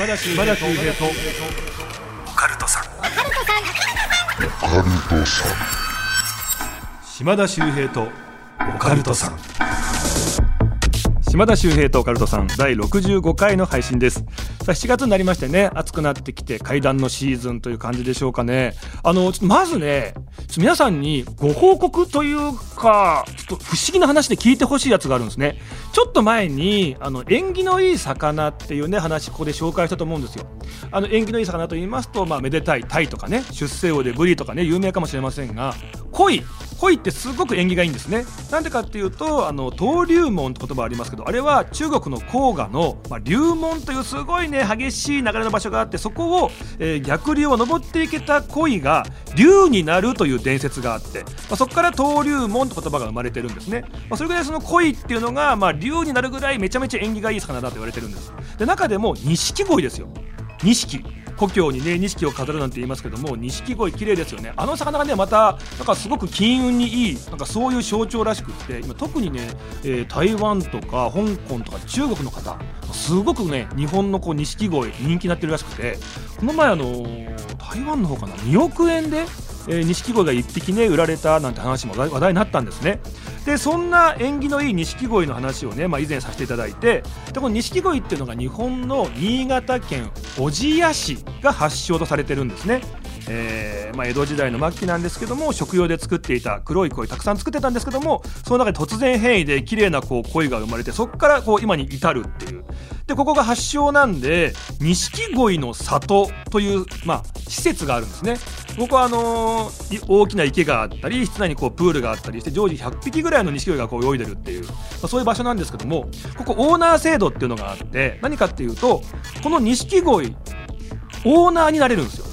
島田秀平とオカルトさん。島田秀平とオカルトさん。島田秀平とオカルトさん第65回の配信です。さあ7月になりましてね暑くなってきて階段のシーズンという感じでしょうかね。あのちょっとまずね皆さんにご報告というかちょっと不思議な話で聞いてほしいやつがあるんですね。ちょっと前にあの縁起のいい魚っていうね話ここで紹介したと思うんですよ。あの縁起のいい魚と言いますとまあめでたい鯛とかね出世魚でブリとかね有名かもしれませんが鯉。鯉ってすごく縁起がいいんですね。なんでかっていうとあの登竜門って言葉ありますけどあれは中国の黄河の、まあ、竜門というすごいね激しい流れの場所があってそこを、えー、逆流を登っていけた鯉が竜になるという伝説があって、まあ、そこから登竜門って言葉が生まれてるんですね、まあ、それぐらいその鯉っていうのが、まあ、竜になるぐらいめちゃめちゃ縁起がいい魚だと言われてるんです。で中でも錦鯉ですよ。錦。故郷にね錦を飾るなんて言いますけども錦鯉綺麗ですよね。あの魚がねまたなんかすごく金運にいいなんかそういう象徴らしくって今特にね、えー、台湾とか香港とか中国の方すごくね日本のこう錦鯉人気になってるらしくてこの前あのー、台湾の方かな2億円でえ錦鯉が1匹ね売られたなんて話も話題になったんですね。でそんな縁起のいい錦鯉の話をね、まあ、以前させていただいてでこの錦鯉っていうのが日本の新潟県小千谷市が発祥とされてるんですね。えーまあ、江戸時代の末期なんですけども食用で作っていた黒い鯉たくさん作ってたんですけどもその中で突然変異で綺麗なこう鯉が生まれてそこからこう今に至るっていう。でここが発祥なんで錦鯉の里という、まあ、施設があるんですね。ここはあのー、大きな池があったり室内にこうプールがあったりして常時100匹ぐらいの錦鯉がこう泳いでるっていう、まあ、そういう場所なんですけどもここオーナー制度っていうのがあって何かっていうとこの錦鯉オーナーになれるんですよ。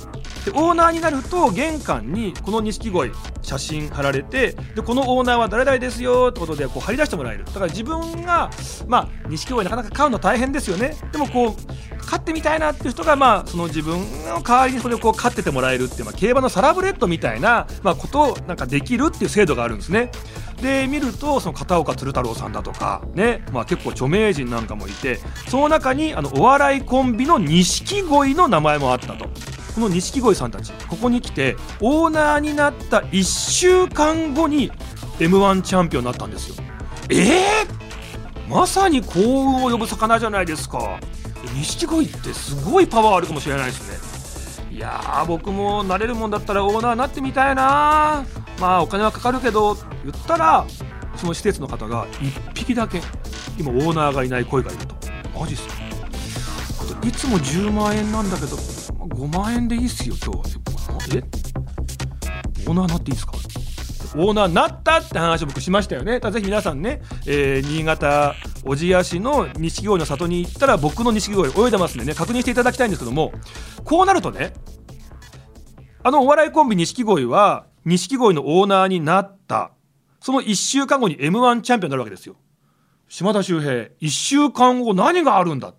でオーナーになると玄関にこの錦鯉写真貼られてでこのオーナーは誰々ですよってことでこう貼り出してもらえる。だから自分がまあ錦鯉なかなか飼うの大変ですよね。でもこう飼ってみたいなっていう人がまあその自分の代わりにそれをこう飼っててもらえるっていう、まあ、競馬のサラブレッドみたいな、まあ、ことをなんかできるっていう制度があるんですね。で見るとその片岡鶴太郎さんだとかね、まあ、結構著名人なんかもいてその中にあのお笑いコンビの錦鯉の名前もあったと。この錦鯉さんたちここに来てオーナーになった1週間後に m 1チャンピオンになったんですよ。えー、まさに幸運を呼ぶ魚じゃないですか。錦鯉ってすごいパワーあるかもしれないですね。いやー僕もなれるもんだったらオーナーになってみたいな。まあお金はかかるけど言ったらその施設の方が1匹だけ今オーナーがいない声がいると。マジっすか。いつも10万円なんだけど。5万円でいいっすよ今日え？オーナーなっていいですか？オーナーなったって話を僕しましたよね。ぜひ皆さんね、えー、新潟小千谷市の錦鯉の里に行ったら僕の錦鯉泳いでますんでね確認していただきたいんですけどもこうなるとねあのお笑いコンビ錦鯉は錦鯉のオーナーになった。その1週間後に m 1チャンピオンになるわけですよ。島田秀平1週間後何があるんだ。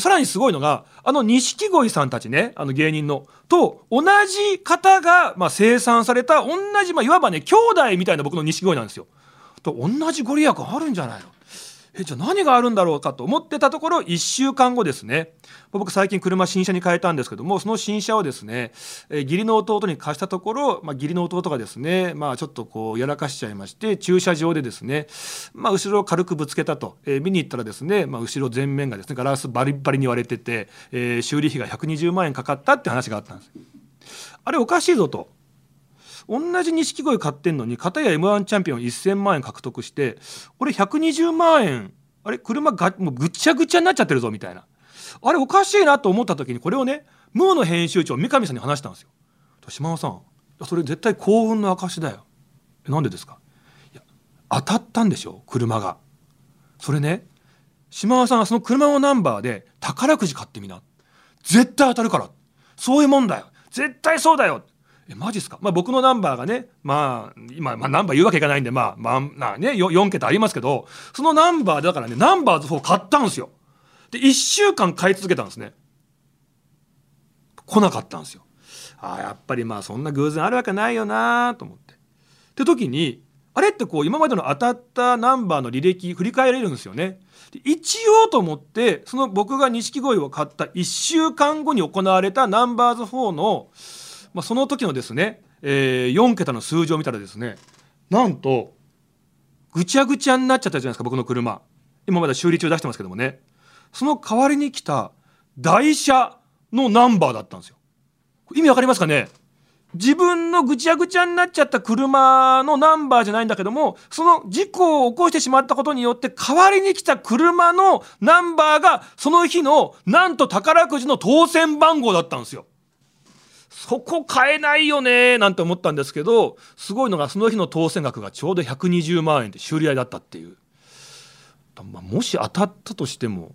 さらにすごいのがあの錦鯉さんたちねあの芸人のと同じ方が、まあ、生産された同じ、まあ、いわばね兄弟みたいな僕の錦鯉なんですよ。と同じご利益あるんじゃないの？えじゃあ何があるんだろうかと思ってたところ1週間後ですね。僕最近車新車に変えたんですけどもその新車をですね、え義理の弟に貸したところ、まあ、義理の弟がですね、まあ、ちょっとこうやらかしちゃいまして駐車場でですね、まあ、後ろを軽くぶつけたと、えー、見に行ったらですね、まあ、後ろ前面がですねガラスバリバリに割れてて、えー、修理費が120万円かかったって話があったんです。あれおかしいぞと。同じ錦鯉買ってんのに片や m 1チャンピオン1000万円獲得して俺120万円あれ車がもうぐちゃぐちゃになっちゃってるぞみたいな。あれおかしいなと思った時にこれをねムーの編集長三上さんに話したんですよ。島尾さんそれ絶対幸運の証だよ。えなんでですか？いや当たったんでしょ車が。それね島尾さんはその車のナンバーで宝くじ買ってみな。絶対当たるから。そういうもんだよ。絶対そうだよ。えマジっすか、まあ、僕のナンバーがねまあ今、まあ、ナンバー言うわけいかないんでまあまあなね 4, 4桁ありますけどそのナンバーだからねナンバーズ4買ったんですよ。で1週間買い続けたんですね。来なかったんですよ。ああやっぱりまあそんな偶然あるわけないよなと思って。って時にあれってこう今までの当たったナンバーの履歴振り返れるんですよね。で一応と思ってその僕が錦鯉を買った1週間後に行われたナンバーズ4の、まあ、その時のですね、えー、4桁の数字を見たらですねなんとぐちゃぐちゃになっちゃったじゃないですか僕の車。今まだ修理中出してますけどもね。その代わりに来た台車のナンバーだったんですよ。意味わかりますかね？自分のぐちゃぐちゃになっちゃった車のナンバーじゃないんだけどもその事故を起こしてしまったことによって代わりに来た車のナンバーがその日のなんと宝くじの当選番号だったんですよ。そこ買えないよねなんて思ったんですけどすごいのがその日の当選額がちょうど120万円で修理代だったっていう、まあ、もし当たったとしても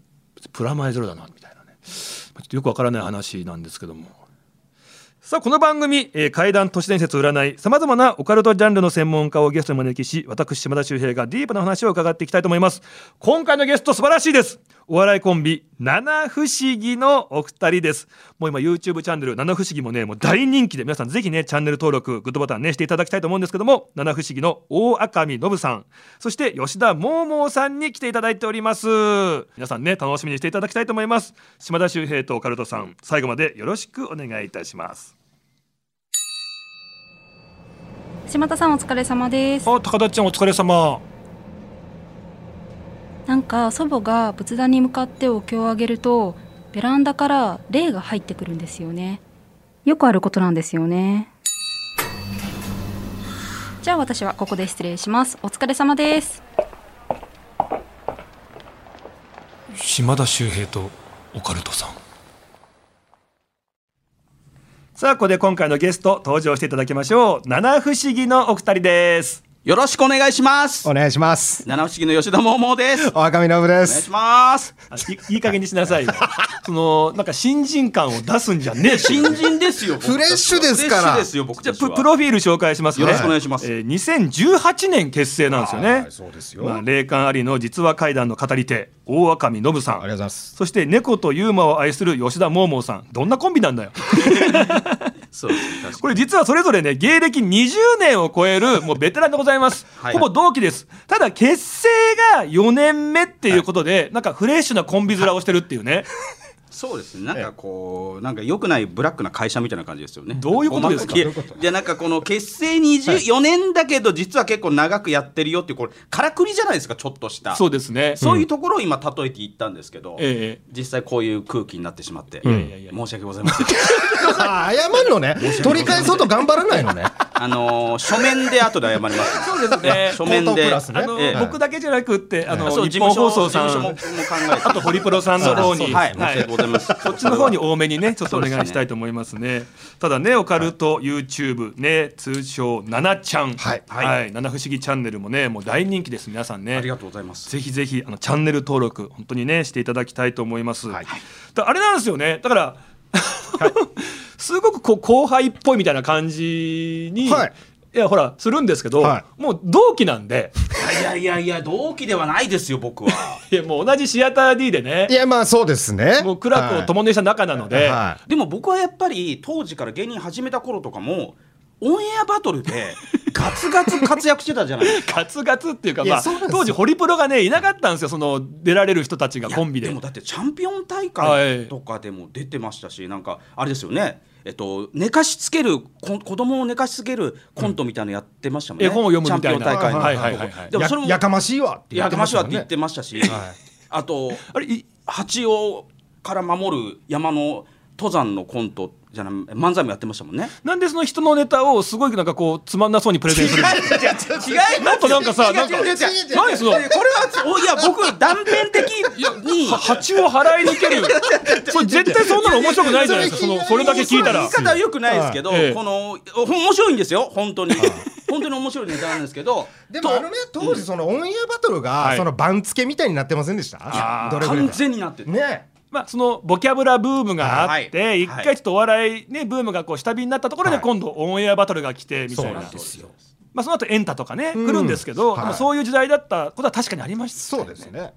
プラマイゼロだなみたいなね。ちょっとよくわからない話なんですけども。さあこの番組、えー、怪談都市伝説占いさまざまなオカルトジャンルの専門家をゲストに招きし私島田秀平がディープな話を伺っていきたいと思います。今回のゲスト素晴らしいです。お笑いコンビ七不思議のお二人です。もう今 YouTube チャンネル七不思議もねもう大人気で皆さんぜひねチャンネル登録グッドボタンねしていただきたいと思うんですけども七不思議の大赤見信さん。そして吉田桃々さんに来ていただいております。皆さんね楽しみにしていただきたいと思います。島田秀平とオカルトさん最後までよろしくお願いいたします。島田さんお疲れ様です。あ高田ちゃんお疲れ様なんか祖母が仏壇に向かってお経をあげるとベランダから霊が入ってくるんですよね。よくあることなんですよね。じゃあ私はここで失礼します。お疲れ様です。島田秀平とオカルトさん。さあここで今回のゲスト登場していただきましょう。七不思議のお二人です。よろしくお願いします。お願いします。七不思議の吉田桃です。お赤身信でお願いしすます。いいい加減にしなさいよ。そのなんか新人感を出すんじゃねえ新人ですよフレッシュですから。フレッシュですよ僕じゃあたちは。ププロフィール紹介しますね。よろしくお願いします。えー、2018年結成なんですよね。はいそうですよ。まあ、霊感ありの実話怪談の語り手大赤見信さん。ありがとうございます。そして猫とユーマを愛する吉田桃々さん。どんなコンビなんだよ そうこれ実はそれぞれね芸歴20年を超えるもうベテランでございます、はい。ほぼ同期です。ただ結成が4年目っていうことで、なんかフレッシュなコンビ面をしてるっていうねそうですね。なんかこうなんか良くないブラックな会社みたいな感じですよね。どういうことですか？じゃあなんかこの結成24年だけど実は結構長くやってるよっていうこれからくりじゃないですか？ちょっとした。そうですね。そういうところを今例えて言ったんですけど、ええ。実際こういう空気になってしまって、いやいやいや申し訳ございません。あ謝るのね。取り返そうと頑張らないのねあのー書面で後で謝ります、そうですね。書面で。あの、ええ。僕だけじゃなくってあの、日本放送さん。あとホリプロさんの方に、はい、申し訳ござい。ません。そっちの方に多めにねちょっとお願いしたいと思いますね。ただねオカルト YouTube ね通称ナナちゃん。はい。はい。七不思議チャンネルもねもう大人気です皆さんね。ありがとうございます。ぜひぜひあのチャンネル登録本当にねしていただきたいと思います。はい。だあれなんですよね。だから、すごくこう後輩っぽいみたいな感じに、はい。いやほらするんですけど、はもう同期なんで、いやいやいや同期ではないですよ僕は。いやもう同じシアター D でね。い、やまあそうですね。もう苦楽を共にした仲なので、はでも僕はやっぱり当時から芸人始めた頃とかもオンエアバトルで ガツガツ活躍してたじゃないですか。ガツガツっていうかまあ当時ホリプロがねいなかったんですよその出られる人たちがコンビで。いやもだってチャンピオン大はい会とかでも出てましたし、なんかあれですよね。えっと、寝かしつけるこ子供を寝かしつけるコントみたいなのやってましたもんね、絵本を読むみたいな。大会の。はいはいでもそれもやかましいわって言やってましたわって言ってましたし、あとあれい蜂をから守る山の登山のコントじゃない漫才もやってましたもんね。なんでその人のネタをすごいなんかこうつまんなそうにプレゼンするの？違いもっとなんかさなんか何その？これはおいや僕断片的に。蜂を払い抜ける。それ絶対そんなの面白くないじゃないですか。そのそれだけ聞いたら。言い方はよくないですけど、このお面白いんですよ本当に。本当に面白いネタなんですけど。とでもあのね当時そのオンエアバトルはい。がその番付みたいになってませんでした？完全になってる、ねまあ、そのボキャブラブームがあって、はい。一回ちょっとお笑い、ね、ブームがこう下火になったところではい。今度オンエアバトルが来てみたいな、そうなんですよ。まあ、その後エンタとかね、うん来るんですけど、はいでもそういう時代だったことは確かにありましたそうですね。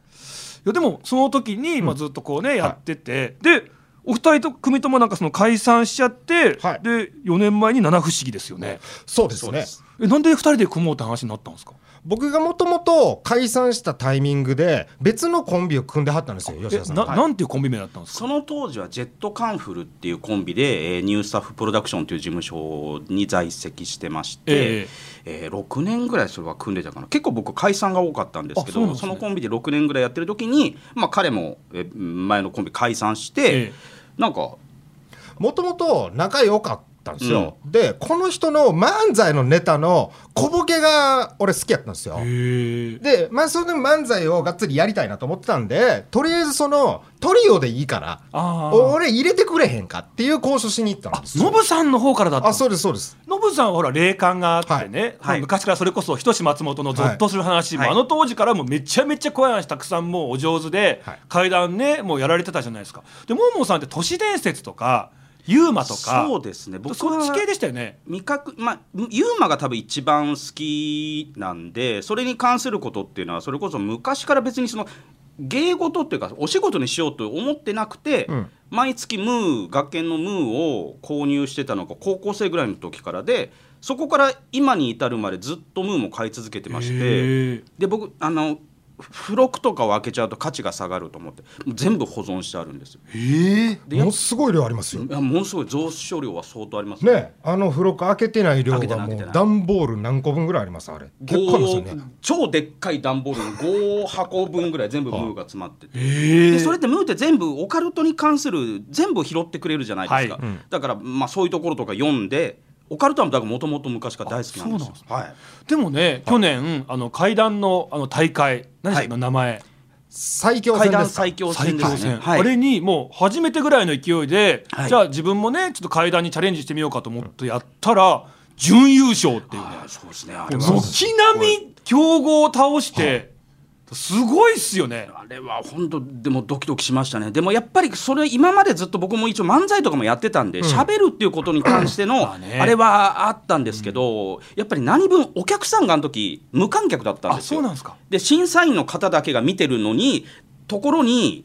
いやでもその時に、まあ、ずっとこうね、やっててでお二人と組ともなんかその解散しちゃって、はい。で4年前に七不思議ですよね。そうですね。えなんで二人で組もうって話になったんですか？僕がもともと解散したタイミングで別のコンビを組んではったんですよ吉え田さんななんていうコンビ名だったんですか？その当時はジェットカンフルっていうコンビで、えーニュースタッフプロダクションという事務所に在籍してまして、ええ。ー6年ぐらいそれは組んでたかな。結構僕解散が多かったんですけどそあそのコンビで6年ぐらいやってる時に、まあ、彼も、えー前のコンビ解散して、ええ。なんかもともと仲良かったんですよ、でこの人の漫才のネタの小ボケが俺好きやったんですよ。でまあそれで漫才をがっつりやりたいなと思ってたんでとりあえずそのトリオでいいから俺入れてくれへんかっていう交渉しに行ったんあですよ。ノブさんの方からだったあそうですそうです。ノブさんはほら霊感があってね、はい。はい昔からそれこそ人志松本のゾッとする話、はい。あの当時からもうめちゃめちゃ怖い話たくさんもうお上手で、はい。階段ねもうやられてたじゃないですか。でモーモーさんって都市伝説とかユーマとか。そうですね。僕そっち系でしたよね。味覚まあユーマが多分一番好きなんでそれに関することっていうのはそれこそ昔から別にその芸事っていうかお仕事にしようと思ってなくて、うん。毎月ムー学研のムーを購入してたのが高校生ぐらいの時からでそこから今に至るまでずっとムーも買い続けてましてで僕あの付録とかを開けちゃうと価値が下がると思って全部保存してあるんですよ。ええでやっものすごい量ありますよ。いやものすごい蔵書量は相当ありますね。あの付録開けてない量がもう段ボール何個分ぐらいあります？あれ。結構ありますよね。ご超でっかい段ボールの5箱分ぐらい全部ムーが詰まってて。へえでそれってムーって全部オカルトに関する全部拾ってくれるじゃないですか、はい。うん。だからまあそういうところとか読んでオカルトはもともと昔から大好きなんですよ。あそうはい、でもね去年あの階段のあの大会。何でしたっけ？の名前、最強階戦です最強最戦です強戦、ねはい。あれにもう初めてぐらいの勢いで、はい。じゃあ自分もねちょっと階段にチャレンジしてみようかと思ってやったら準優勝っていうね。軒並み強豪を倒してすごいっすよね。あれは本当でもドキドキしましたねでもやっぱりそれ今までずっと僕も一応漫才とかもやってたんで喋、るっていうことに関してのまあれはあったんですけど、やっぱり何分お客さんがあの時無観客だったんあですよそうなんですか。で審査員の方だけが見てるのにところに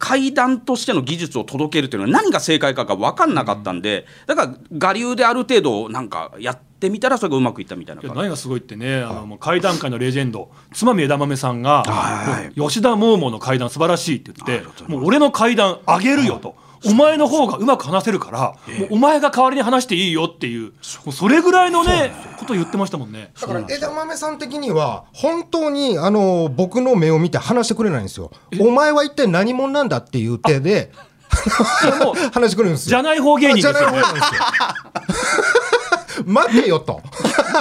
階段としての技術を届けるというのは何が正解かが分かんなかったんでだから我流である程度なんかやってみたらそれがうまくいったみたいな何がすごいってねあのもう階段界のレジェンドつまみ枝豆さんが吉田桃もの階段素晴らしいって言ってもう俺の階段上げるよと。お前の方がうまく話せるから、もうお前が代わりに話していいよっていう、それぐらいのね、ことを言ってましたもんね。だから枝豆さん的には本当にあの僕の目を見て話してくれないんですよ。お前は一体何者なんだっていう手で 話してくれるんですよ。じゃない方芸人ですよねじゃない。方なんですよ。待てよと。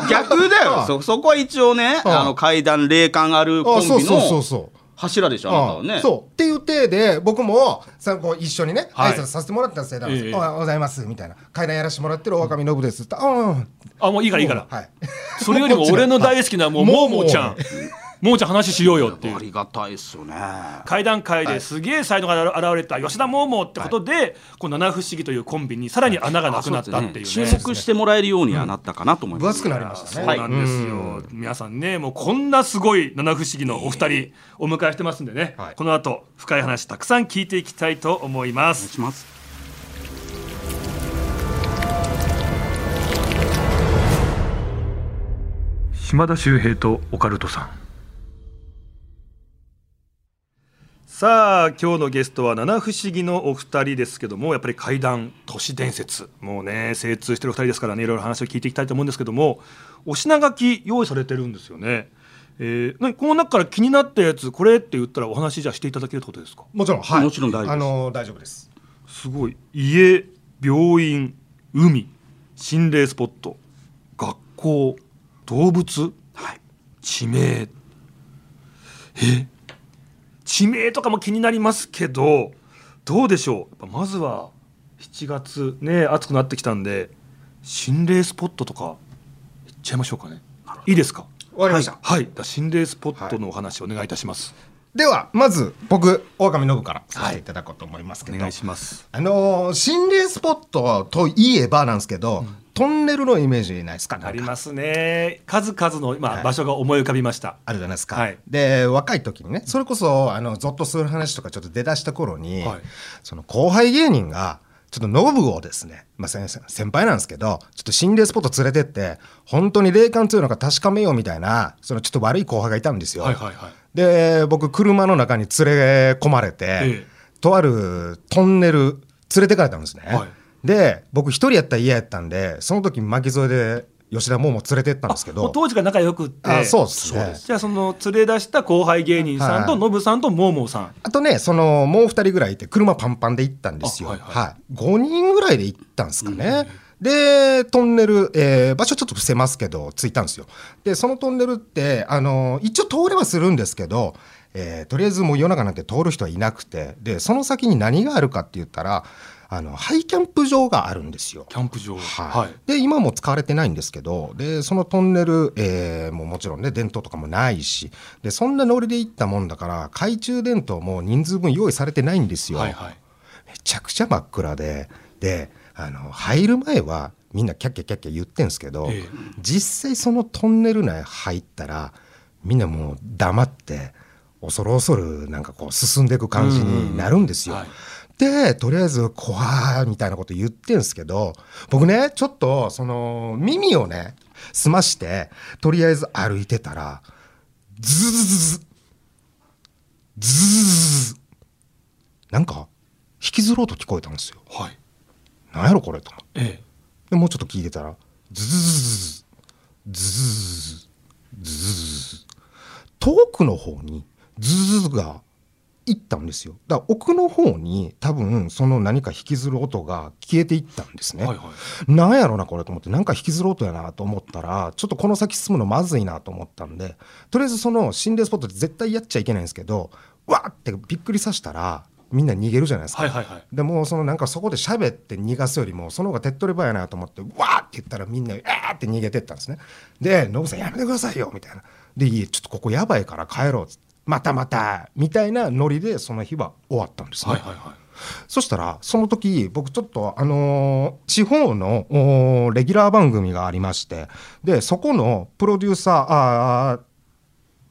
逆だよそそこは一応ねあああの階段霊感あるコンビあそうそうそうのそう。柱でしょあなたはあね。そう。っていう体で僕もさこう一緒にね、はい。挨拶させてもらったんですよ、ええ。おはようございますみたいな。階段やらせてもらってる大上信です。って、うん。あ、もういいからいいから。はい、それよりも俺の大好きなもう、もうもう。ちゃん。もうちゃん話しようよっていう。ありがたいっすよね。階段階ですげえ才能が現れた吉田桃もってことで、この七不思議というコンビにさらに穴がなくなったっていうね。注目してもらえるようにはなったかなと思います、分厚くなりましたね。そうなんですよ、皆さんねもうこんなすごい七不思議のお二人お迎えしてますんでね、はい。この後深い話たくさん聞いていきたいと思いまお願いすします。島田秀平とオカルトさんさあ今日のゲストは七不思議のお二人ですけどもやっぱり怪談都市伝説。もうね精通してるお二人ですからねいろいろ話を聞いていきたいと思うんですけどもお品書き用意されてるんですよね、えー、なこの中から気になったやつこれって言ったらお話じゃあしていただけるってことですか？もちろん、はい、もちろん大丈夫です。あの大丈夫です。すごい家病院海心霊スポット学校動物はい地名え地名とかも気になりますけどどうでしょう？まずは7月ね暑くなってきたんで心霊スポットとか行っちゃいましょうかね。いいですか？わかりました。はい。じゃあ心霊スポットのお話お願いいたします、ではまず僕大上信からさせてい。ただこうと思いますけど、お願いします。あのー心霊スポットといえばなんですけど、トンネルのイメージないですか？ありますね。数々の、まあはい。場所が思い浮かびました。あるじゃないですか、はい。で若い時にねそれこそあのゾッとする話とかちょっと出だした頃に、はい。その後輩芸人がちょっとノブをですね、まあ、先生先輩なんですけどちょっと心霊スポット連れてって本当に霊感強いのか確かめようみたいなそのちょっと悪い後輩がいたんですよ。はいはいはい。で僕車の中に連れ込まれて、ええ。とあるトンネル連れてかれたんですね。はいで僕一人やったら嫌やったんでその時巻き添えで吉田桃も連れてったんですけど。もう当時から仲良くって。あそうですね。じゃあその連れ出した後輩芸人さんとはい。ノブさんとモーモーさん。あとね、そのもう2人ぐらいいて、車パンパンで行ったんですよ。あははい。い。5人ぐらいで行ったんですかね。で、トンネル、えー場所ちょっと伏せますけど、着いたんですよ。で、そのトンネルって、あの一応通れはするんですけど、えーとりあえずもう夜中なんて通る人はいなくて、で、その先に何があるかって言ったら、あのハイキャンプ場があるんですよ。キャンプ場。はい。はい。で今も使われてないんですけどでそのトンネル、えーもうもちろんね電灯とかもないしでそんなノリで行ったもんだから懐中電灯も人数分用意されてないんですよ。はいはい。めちゃくちゃ真っ暗でであの入る前はみんなキャッキャキャッキャ言ってんすけど、ええ。実際そのトンネル内入ったらみんなもう黙って恐る恐るなんかこう進んでいく感じになるんですよ。はい。で、とりあえず、怖い、みたいなこと言ってんすけど、僕ね、ちょっと、その、耳をね、澄まして、とりあえず歩いてたら、ズズズズ、ズズズズ、なんか、引きずろうと聞こえたんですよ。はい。なんやろこれと思って。ええ、で、もうちょっと聞いてたら、ズズズズ、ズズズズ、ズズズズ、遠くの方に、ズズズが行ったんですよ。だから奥の方に多分その何か引きずる音が消えていったんですね、はいはい。なんやろなこれと思ってなんか引きずる音やなと思ったらちょっとこの先進むのまずいなと思ったんでとりあえずその心霊スポットって絶対やっちゃいけないんですけどわーってびっくりさせたらみんな逃げるじゃないですか、はいはいはい。でもうそのなんかそこで喋って逃がすよりもその方が手っ取り早いなと思ってわーって言ったらみんな「えー!」って逃げてったんですね。で「ノブさんやめてくださいよ」みたいな。で「いえちょっとここやばいから帰ろう」っつってまたまたみたいなノリでその日は終わったんですね、はいはいはい。そしたらその時僕ちょっとあのー地方のレギュラー番組がありましてでそこのプロデューサ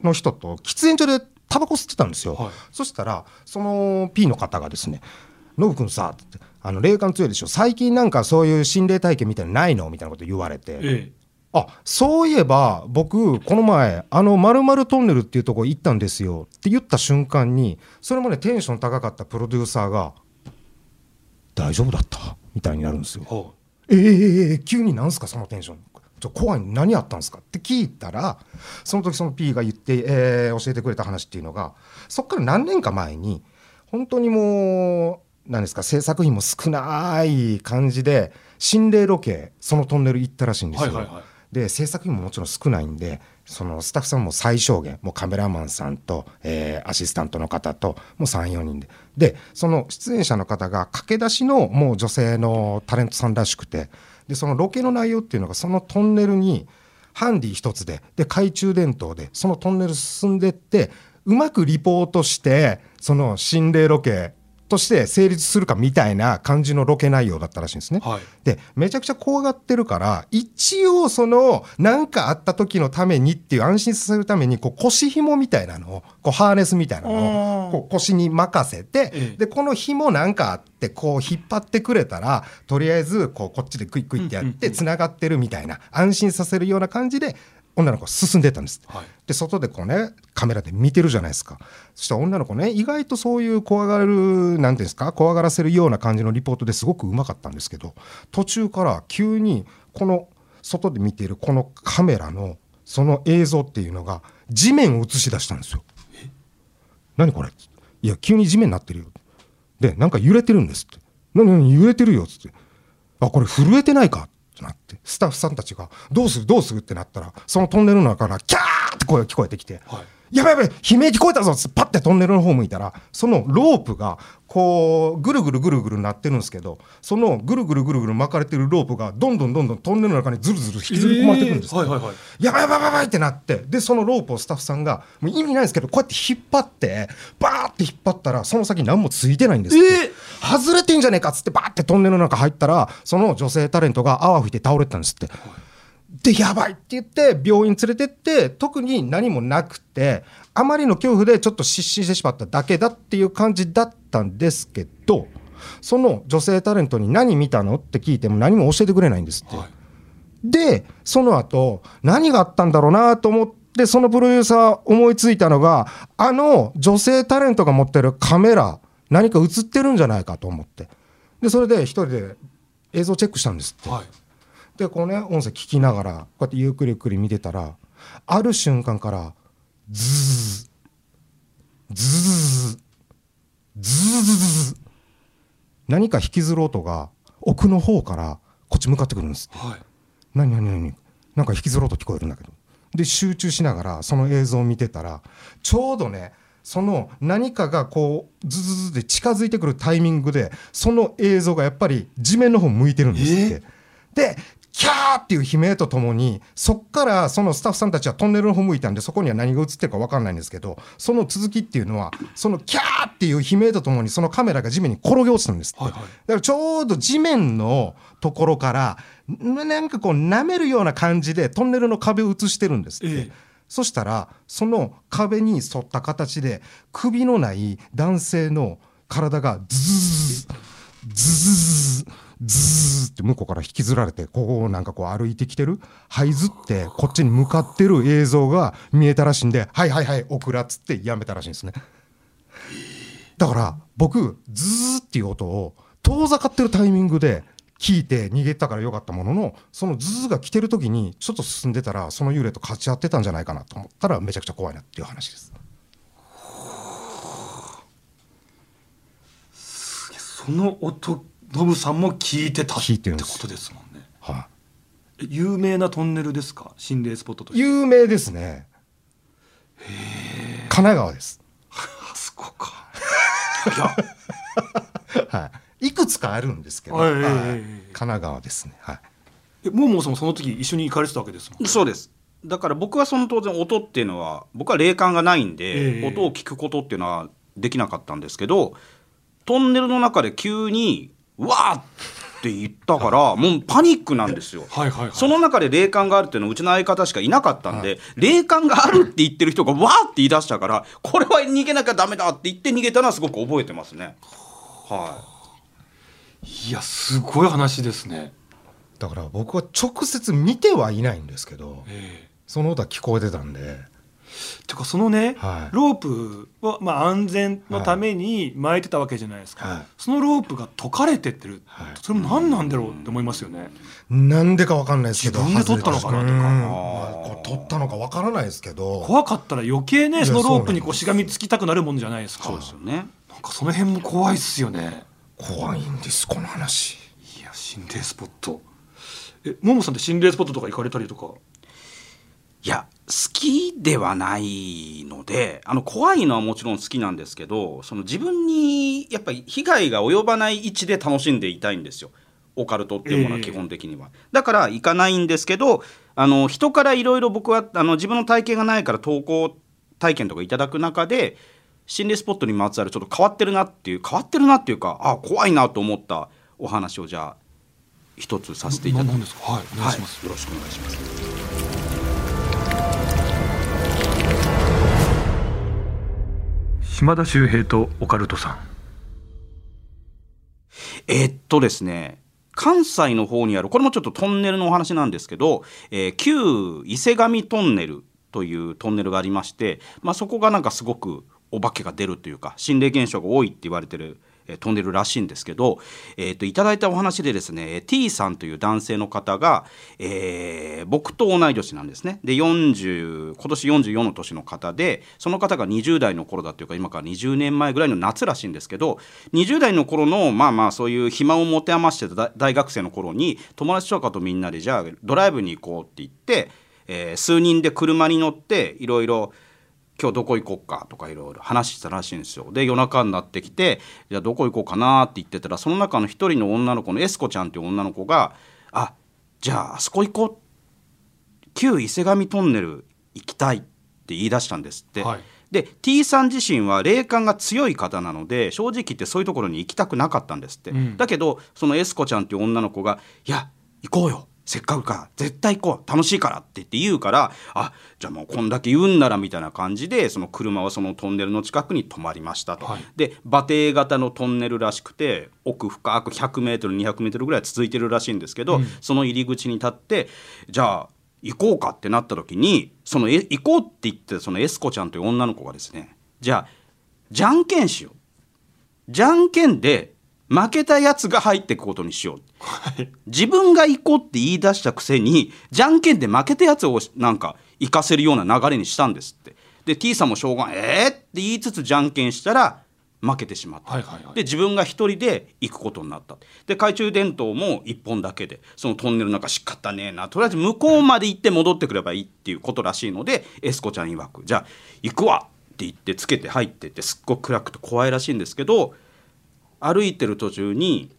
ーの人と喫煙所でタバコ吸ってたんですよ、はい。そしたらその P の方がですね「ノブ君さ」ってあの霊感強いでしょ？最近なんかそういう心霊体験みたいなのないの?」みたいなこと言われて。ええあそういえば僕この前あの〇〇トンネルっていうとこ行ったんですよ。って言った瞬間にそれもねテンション高かったプロデューサーが「大丈夫だった」みたいになるんですよ。ほえー、急になんすか？そのテンション。ちょ怖い。何やったんですか？って聞いたらその時その P が言って、えー教えてくれた話っていうのがそっから何年か前に本当にもう何ですか？制作費も少ない感じで心霊ロケそのトンネル行ったらしいんですよ。はいはいはいで制作費ももちろん少ないんでそのスタッフさんも最小限もうカメラマンさんと、えーアシスタントの方ともう34人で。でその出演者の方が駆け出しのもう女性のタレントさんらしくてでそのロケの内容っていうのがそのトンネルにハンディ一つでで懐中電灯でそのトンネル進んでってうまくリポートしてその心霊ロケとして成立するかみたいな感じのロケ内容だったらしいんですね。はい。でめちゃくちゃ怖がってるから一応その何かあった時のためにっていう安心させるためにこう腰紐みたいなのをこうハーネスみたいなのをこう腰に任せて、ええ。でこの紐なんかあってこう引っ張ってくれたらとりあえずこうこっちでクイックイってやってつながってるみたいな安心させるような感じで女の子は進んでったんです。はい。で外でこうねカメラで見てるじゃないですか。そしたら女の子ね意外とそういう怖がるなんていうんですか怖がらせるような感じのリポートですごくうまかったんですけど途中から急にこの外で見ているこのカメラのその映像っていうのが地面を映し出したんですよ。何これ？いや急に地面になってるよ。でなんか揺れてるんですって。何？何？揺れてるよっつって。あこれ震えてないか？ってなってスタッフさんたちがどうするどうするってなったらそのトンネルの中からキャーって声が聞こえてきて、はい。やばいやばい悲鳴聞こえたぞっつってパッてトンネルの方向いたらそのロープがこうぐるぐるぐるぐるなってるんですけどそのぐるぐるぐるぐる巻かれてるロープがどんどんどんどんトンネルの中にずるずる引きずり込まれてくるんですえーはいはいはい。やばいやばいやばいってなってでそのロープをスタッフさんがもう意味ないですけどこうやって引っ張ってバーって引っ張ったらその先何もついてないんですって、外れてんじゃねえかっつってバーってトンネルの中入ったらその女性タレントが泡吹いて倒れてたんですって。でやばいって言って病院連れてって特に何もなくてあまりの恐怖でちょっと失神してしまっただけだっていう感じだったんですけどその女性タレントに何見たのって聞いても何も教えてくれないんですって。でその後何があったんだろうなと思ってそのプロデューサー思いついたのがあの女性タレントが持ってるカメラ何か映ってるんじゃないかと思ってでそれで一人で映像チェックしたんですって。はいでこうね音声聞きながらこうやってゆっくりゆっくり見てたらある瞬間からズーズーズーズ何か引きずる音が奥の方からこっち向かってくるんですはい何何何なんか引きずる音聞こえるんだけどで集中しながらその映像を見てたらちょうどねその何かがこうズズズで近づいてくるタイミングでその映像がやっぱり地面の方向いてるんですって。でキャーっていう悲鳴とともにそっからそのスタッフさんたちはトンネルの方向いたんでそこには何が映ってるか分かんないんですけどその続きっていうのはそのキャーっていう悲鳴とともにそのカメラが地面に転げ落ちたんですって。はいはい。だからちょうど地面のところからんなんかこう舐めるような感じでトンネルの壁を映してるんですって、ええ。そしたらその壁に沿った形で首のない男性の体がズズズズズズズーって向こうから引きずられてこうなんかこう歩いてきてる這いずってこっちに向かってる映像が見えたらしいんで「はいはいはいオクラ」っつってやめたらしいんですね。だから僕ズーっていう音を遠ざかってるタイミングで聞いて逃げたからよかったもののそのズーが来てる時にちょっと進んでたらその幽霊とかち合ってたんじゃないかなと思ったらめちゃくちゃ怖いなっていう話です。その音ノブさんも聞いてたってことですもんね。はえ有名なトンネルですか？心霊スポットとい、して。有名ですね。神奈川です。あそこか。いや。はい。いくつかあるんですけど、はい神奈川ですね。はい。えもうもうさんもその時一緒に行かれてたわけですもんそうです。だから僕はその当然音っていうのは僕は霊感がないんで、ええ。音を聞くことっていうのはできなかったんですけどトンネルの中で急に「わー!」って言ったからもうパニックなんですよ。はいはいはいその中で霊感があるっていうのはうちの相方しかいなかったんで、霊感があるって言ってる人がわーって言い出したからこれは逃げなきゃダメだって言って逃げたのはすごく覚えてますね。はいやすごい話ですねだから僕は直接見てはいないんですけど、ええその音は聞こえてたんで、てかそのね、はい。ロープは、まあ、安全のために巻いてたわけじゃないですか、はい。そのロープが解かれてってる、はい。それも何なんだろうって思いますよね、なんでかわかんないですけど、自分で取ったのかなとか。まあ取ったのかわからないですけど、怖かったら余計ねやそのロープにこうしがみつきたくなるもんじゃないですか。そうですよね。なんかその辺も怖いっすよね。怖いんですこの話。いや心霊スポット。えももさんって心霊スポットとか行かれたりとかいや好きではないのであの怖いのはもちろん好きなんですけどその自分にやっぱり被害が及ばない位置で楽しんでいたいんですよ。オカルトっていうものはええ。基本的には、だから行かないんですけどあの人からいろいろ僕はあの自分の体験がないから投稿体験とかいただく中で心霊スポットにまつわるちょっと変わってるなっていう変わってるなっていうかあ怖いなと思ったお話をじゃあ一つさせていただきなますはいお願いします、はい、よろしくお願いします島田秀平とオカルトさん。えーっとですね関西の方にあるこれもちょっとトンネルのお話なんですけど、えー旧伊勢神トンネルというトンネルがありまして、まあ、そこがなんかすごくお化けが出るというか心霊現象が多いって言われてるえートンネルらしいんですけど、えー、といただいたお話でですね T さんという男性の方が、えー僕と同い年なんですね。で40今年44の年の方でその方が20代の頃だというか今から20年前ぐらいの夏らしいんですけど20代の頃のまあまあそういう暇を持て余してた大学生の頃に友達とかとみんなでじゃあドライブに行こうって言って、えー数人で車に乗っていろいろ今日どこ行こうか？とかいろいろ話してたらしいんですよ。で夜中になってきてじゃあどこ行こうかな？って言ってたらその中の一人の女の子のエスコちゃんっていう女の子が「あじゃああそこ行こう旧伊勢神トンネル行きたい」って言い出したんですって。はい。で T さん自身は霊感が強い方なので正直言ってそういうところに行きたくなかったんですって、うん。だけどそのエスコちゃんっていう女の子が「いや行こうよせっかくから絶対行こう楽しいから」って言って言うからあじゃあもうこんだけ言うんならみたいな感じでその車はそのトンネルの近くに止まりましたと。はい。で馬蹄型のトンネルらしくて奥深く 100m200m ぐらい続いてるらしいんですけど、うん。その入り口に立ってじゃあ行こうかってなった時にそのえ行こうって言ってそのエスコちゃんという女の子がですねじゃあじゃんけんしよう。じゃんけんで負けたやつが入っていくことにしよう。自分が行こうって言い出したくせにじゃんけんで負けたやつをなんか行かせるような流れにしたんですって。で T さんもしょうがないえー、って言いつつじゃんけんしたら負けてしまった、はいはいはい。で自分が一人で行くことになった。で懐中電灯も一本だけでそのトンネルなんかしかったねえな。とりあえず向こうまで行って戻ってくればいいっていうことらしいのでエスコちゃん曰く。じゃあ行くわって言ってつけて入ってってすっごく暗くて怖いらしいんですけど歩いてる途中に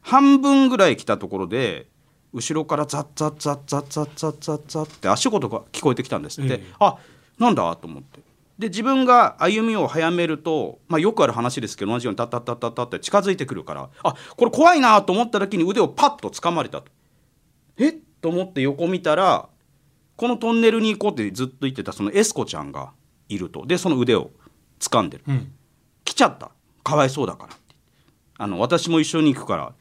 半分ぐらい来たところで後ろからザッザッザッザッザッザッザッザッって足音が聞こえてきたんです。って、ええあなんだ？と思って。で自分が歩みを早めると、まあ、よくある話ですけど同じようにタッタッタッタッタって近づいてくるからあこれ怖いなと思った時に腕をパッと掴まれたと。え？っと思って横見たらこのトンネルに行こうってずっと言ってたそのエスコちゃんがいると。でその腕を掴んでる。うん。来ちゃった。かわいそうだからあの私も一緒に行くから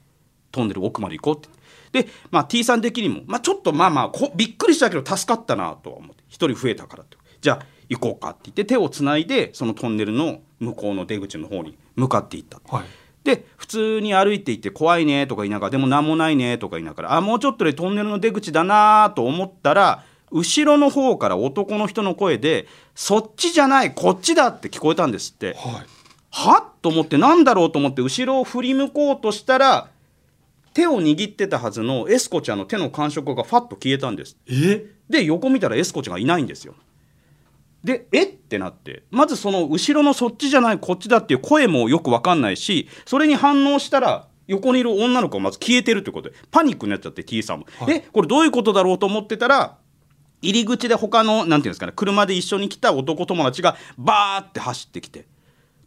トンネル奥まで行こうって。で、まあ、T さん的にも、まあ、ちょっとまあまあこびっくりしたけど助かったなとは思って一人増えたからって。じゃあ行こうかって言って手をつないでそのトンネルの向こうの出口の方に向かっていったはい。で普通に歩いていって怖いねとか言いながらでも何もないねとか言いながらあもうちょっとでトンネルの出口だなと思ったら後ろの方から男の人の声で「そっちじゃないこっちだ」って聞こえたんですって。はいはっと思ってなんだろうと思って後ろを振り向こうとしたら手を握ってたはずのエスコちゃんの手の感触がファッと消えたんです。え？で横見たらエスコちゃんがいないんですよ。でえ？ってなってまずその後ろのそっちじゃないこっちだっていう声もよく分かんないしそれに反応したら横にいる女の子がまず消えてるということでパニックになっちゃって T さんも、はい。えこれどういうことだろうと思ってたら入り口で他のなんていうんですかね車で一緒に来た男友達がバーって走ってきて「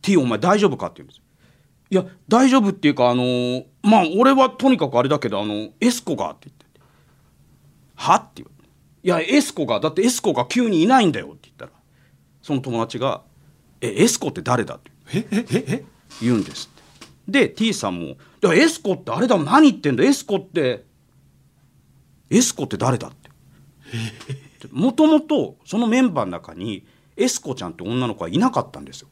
T お前大丈夫か?」って言うんですいや大丈夫っていうかあのーまあ俺はとにかくあれだけどあのエスコがって言って「は?」って言ういやエスコがだってエスコが急にいないんだよ」って言ったらその友達が「えエスコって誰だ?」ってええええ？言うんですってで T さんも「いやエスコってあれだもん何言ってんだエスコってエスコって誰だ?」ってもともとそのメンバーの中にエスコちゃんって女の子はいなかったんですよ。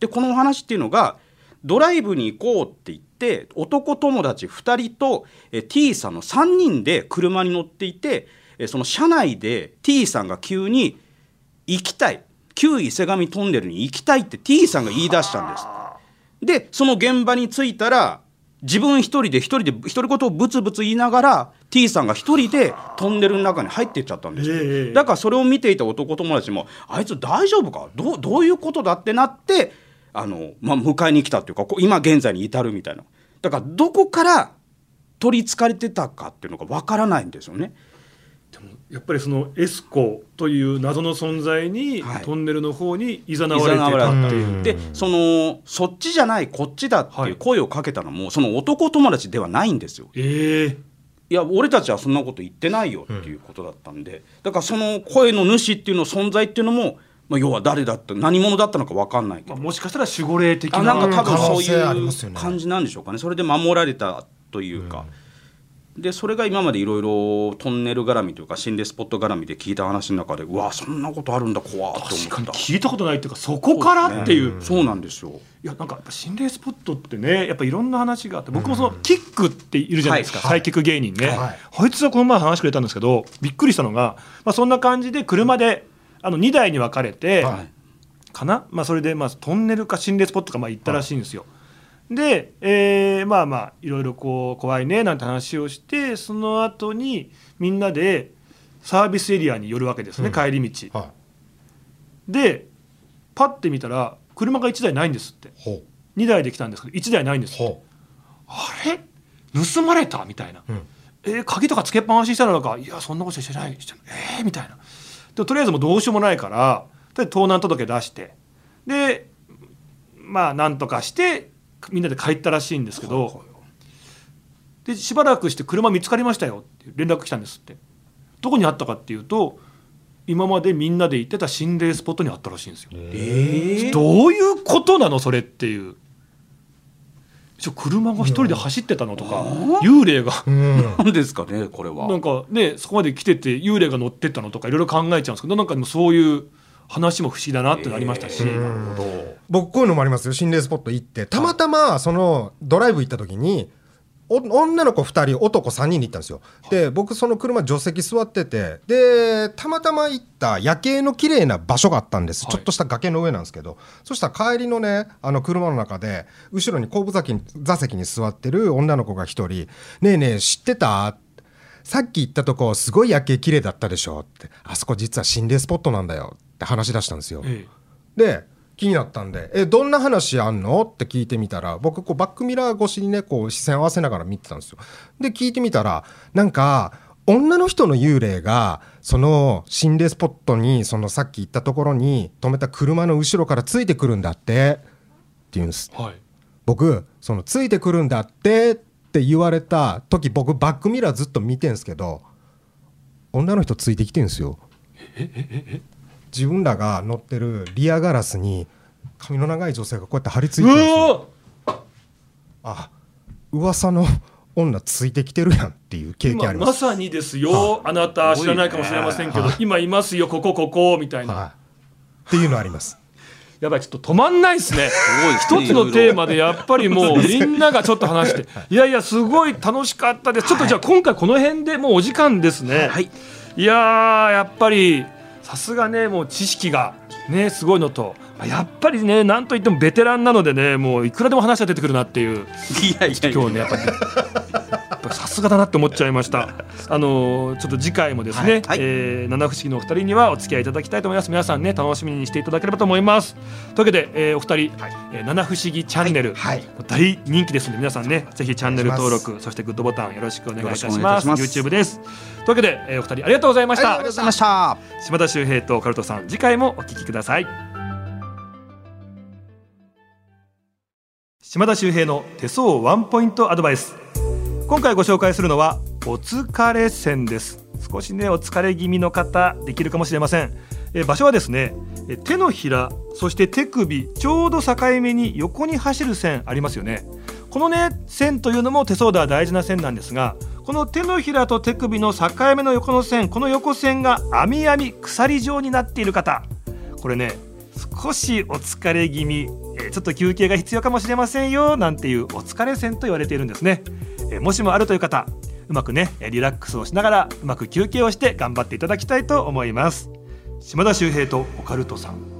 でこのお話っていうのがドライブに行こうって言って男友達2人とえ T さんの3人で車に乗っていてえその車内で T さんが急に行きたい。旧伊勢神トンネルに行きたいって T さんが言い出したんです。でその現場に着いたら自分一人で一人で独り言をブツブツ言いながら T さんが一人でトンネルの中に入っていっちゃったんです。よ、ええ。だからそれを見ていた男友達もあいつ大丈夫か？どうどういうことだってなってあの、まあ、迎えに来たっていうかこう今現在に至るみたいな。だからどこから取りつかれてたかっていうのがわからないんですよね。でもやっぱりそのエスコという謎の存在に、はい。トンネルの方に誘われてたっていう。う。ん。でそのそっちじゃないこっちだっていう声をかけたのも、その男友達ではないんですよ。ええ。いや俺たちはそんなこと言ってないよっていうことだったんで、だからその声の主っていうの存在っていうのも、まあ、要は誰だった何者だったのか分かんないけど、まあ、もしかしたら守護霊的なあなんか多分そういう感じなんでしょうかね。それで守られたというか、でそれが今までいろいろトンネル絡みというか心霊スポット絡みで聞いた話の中でうわそんなことあるんだ怖って確かに思った。聞いたことないっていうかそこからっていう。そうなんですよ。いやなんかやっぱ心霊スポットってねやっぱいろんな話があって僕もそのキックっているじゃないですか、はい。サイキック芸人ね、はい。こいつはこの前話してくれたんですけどびっくりしたのが、まあ、そんな感じで車であの2台に分かれて、はい。かな、まあ、それでまあトンネルか心霊スポットかまあ行ったらしいんですよ。で、えーまあまあいろいろこう怖いねなんて話をしてその後にみんなでサービスエリアに寄るわけですね、うん。帰り道。はでパッて見たら車が1台ないんですって。ほ2台で来たんですけど1台ないんですって。あれ？盗まれた？みたいな、うん。えー鍵とかつけっぱなしにしたのか？いやそんなことしてない。してえー、みたいなでとりあえずもうどうしようもないからで盗難届出してでまあなんとかしてみんなで帰ったらしいんですけどでしばらくして車見つかりましたよって連絡来たんですってどこにあったかっていうと今までみんなで行ってた心霊スポットにあったらしいんですよ。えどういうことなのそれっていう。車が一人で走ってたの？とか、幽霊が。ううん。なんですかねこれは。なんかねそこまで来てて幽霊が乗ってったの？とかいろいろ考えちゃうんですけどなんかでもそういう話も不思議だなってなりましたし、うん。僕こういうのもありますよ。心霊スポット行って。たまたまそのドライブ行った時にお女の子2人男3人で行ったんですよ。で僕その車助手席座っててでたまたま行った夜景の綺麗な場所があったんです、はい。ちょっとした崖の上なんですけど。そしたら帰りのねあの車の中で後ろに後部座席に座席に座ってる女の子が1人「ねえねえ知ってた?」さっき行ったとこすごい夜景綺麗だったでしょ？って。あそこ実は心霊スポットなんだよって話し出したんですよ。え。で気になったんで「えどんな話あんの?」って聞いてみたら僕こうバックミラー越しにねこう視線合わせながら見てたんですよ。で聞いてみたらなんか女の人の幽霊がその心霊スポットにそのさっき言ったところに止めた車の後ろからついてくるんだってって言うんです。えはい僕そのついてくるんだってって言われた時僕バックミラーずっと見てんすけど女の人ついてきてんすよ自分らが乗ってるリアガラスに髪の長い女性がこうやって張り付いてるんですよ。うわあ噂の女ついてきてるやんっていう経験あ今りまますさにですよ、あ。なた知らないかもしれませんけど、はい今いますよここここみたいな、はい。っていうのあります。やばいちょっと止まんないですね。一つのテーマでやっぱりもうみんながちょっと話して。いやいやすごい楽しかったです。ちょっとじゃあ今回この辺でもうお時間ですね、はい。いやーやっぱりさすがねもう知識がねすごいのとまあやっぱりねなんといってもベテランなのでねもういくらでも話が出てくるなっていう。いやいや今日ねやっぱりやっぱりさすがだなって思っちゃいました。あのーちょっと次回もですね、はい。はい。えー七不思議のお二人にはお付き合いいただきたいと思います。皆さんね楽しみにしていただければと思います。というわけで、えーお二人、えー七不思議チャンネル、はい。大人気ですので皆さんねぜひチャンネル登録そしてグッドボタンよろしくお願いいたしますます。YouTube です。というわけで、えーお二人ありがとうございました、ありがとうございました。島田秀平とカルトさん次回もお聞きください。島田秀平の手相ワンポイントアドバイス今回ご紹介するのはお疲れ線です。少しねお疲れ気味の方できるかもしれません。え場所はですねえ手のひらそして手首ちょうど境目に横に走る線ありますよね。このね線というのも手相では大事な線なんですがこの手のひらと手首の境目の横の線この横線が網網鎖状になっている方。これね少しお疲れ気味、えーちょっと休憩が必要かもしれませんよなんていうお疲れ線と言われているんですね、えもしもあるという方うまくねリラックスをしながらうまく休憩をして頑張っていただきたいと思います。島田秀平とオカルトさん。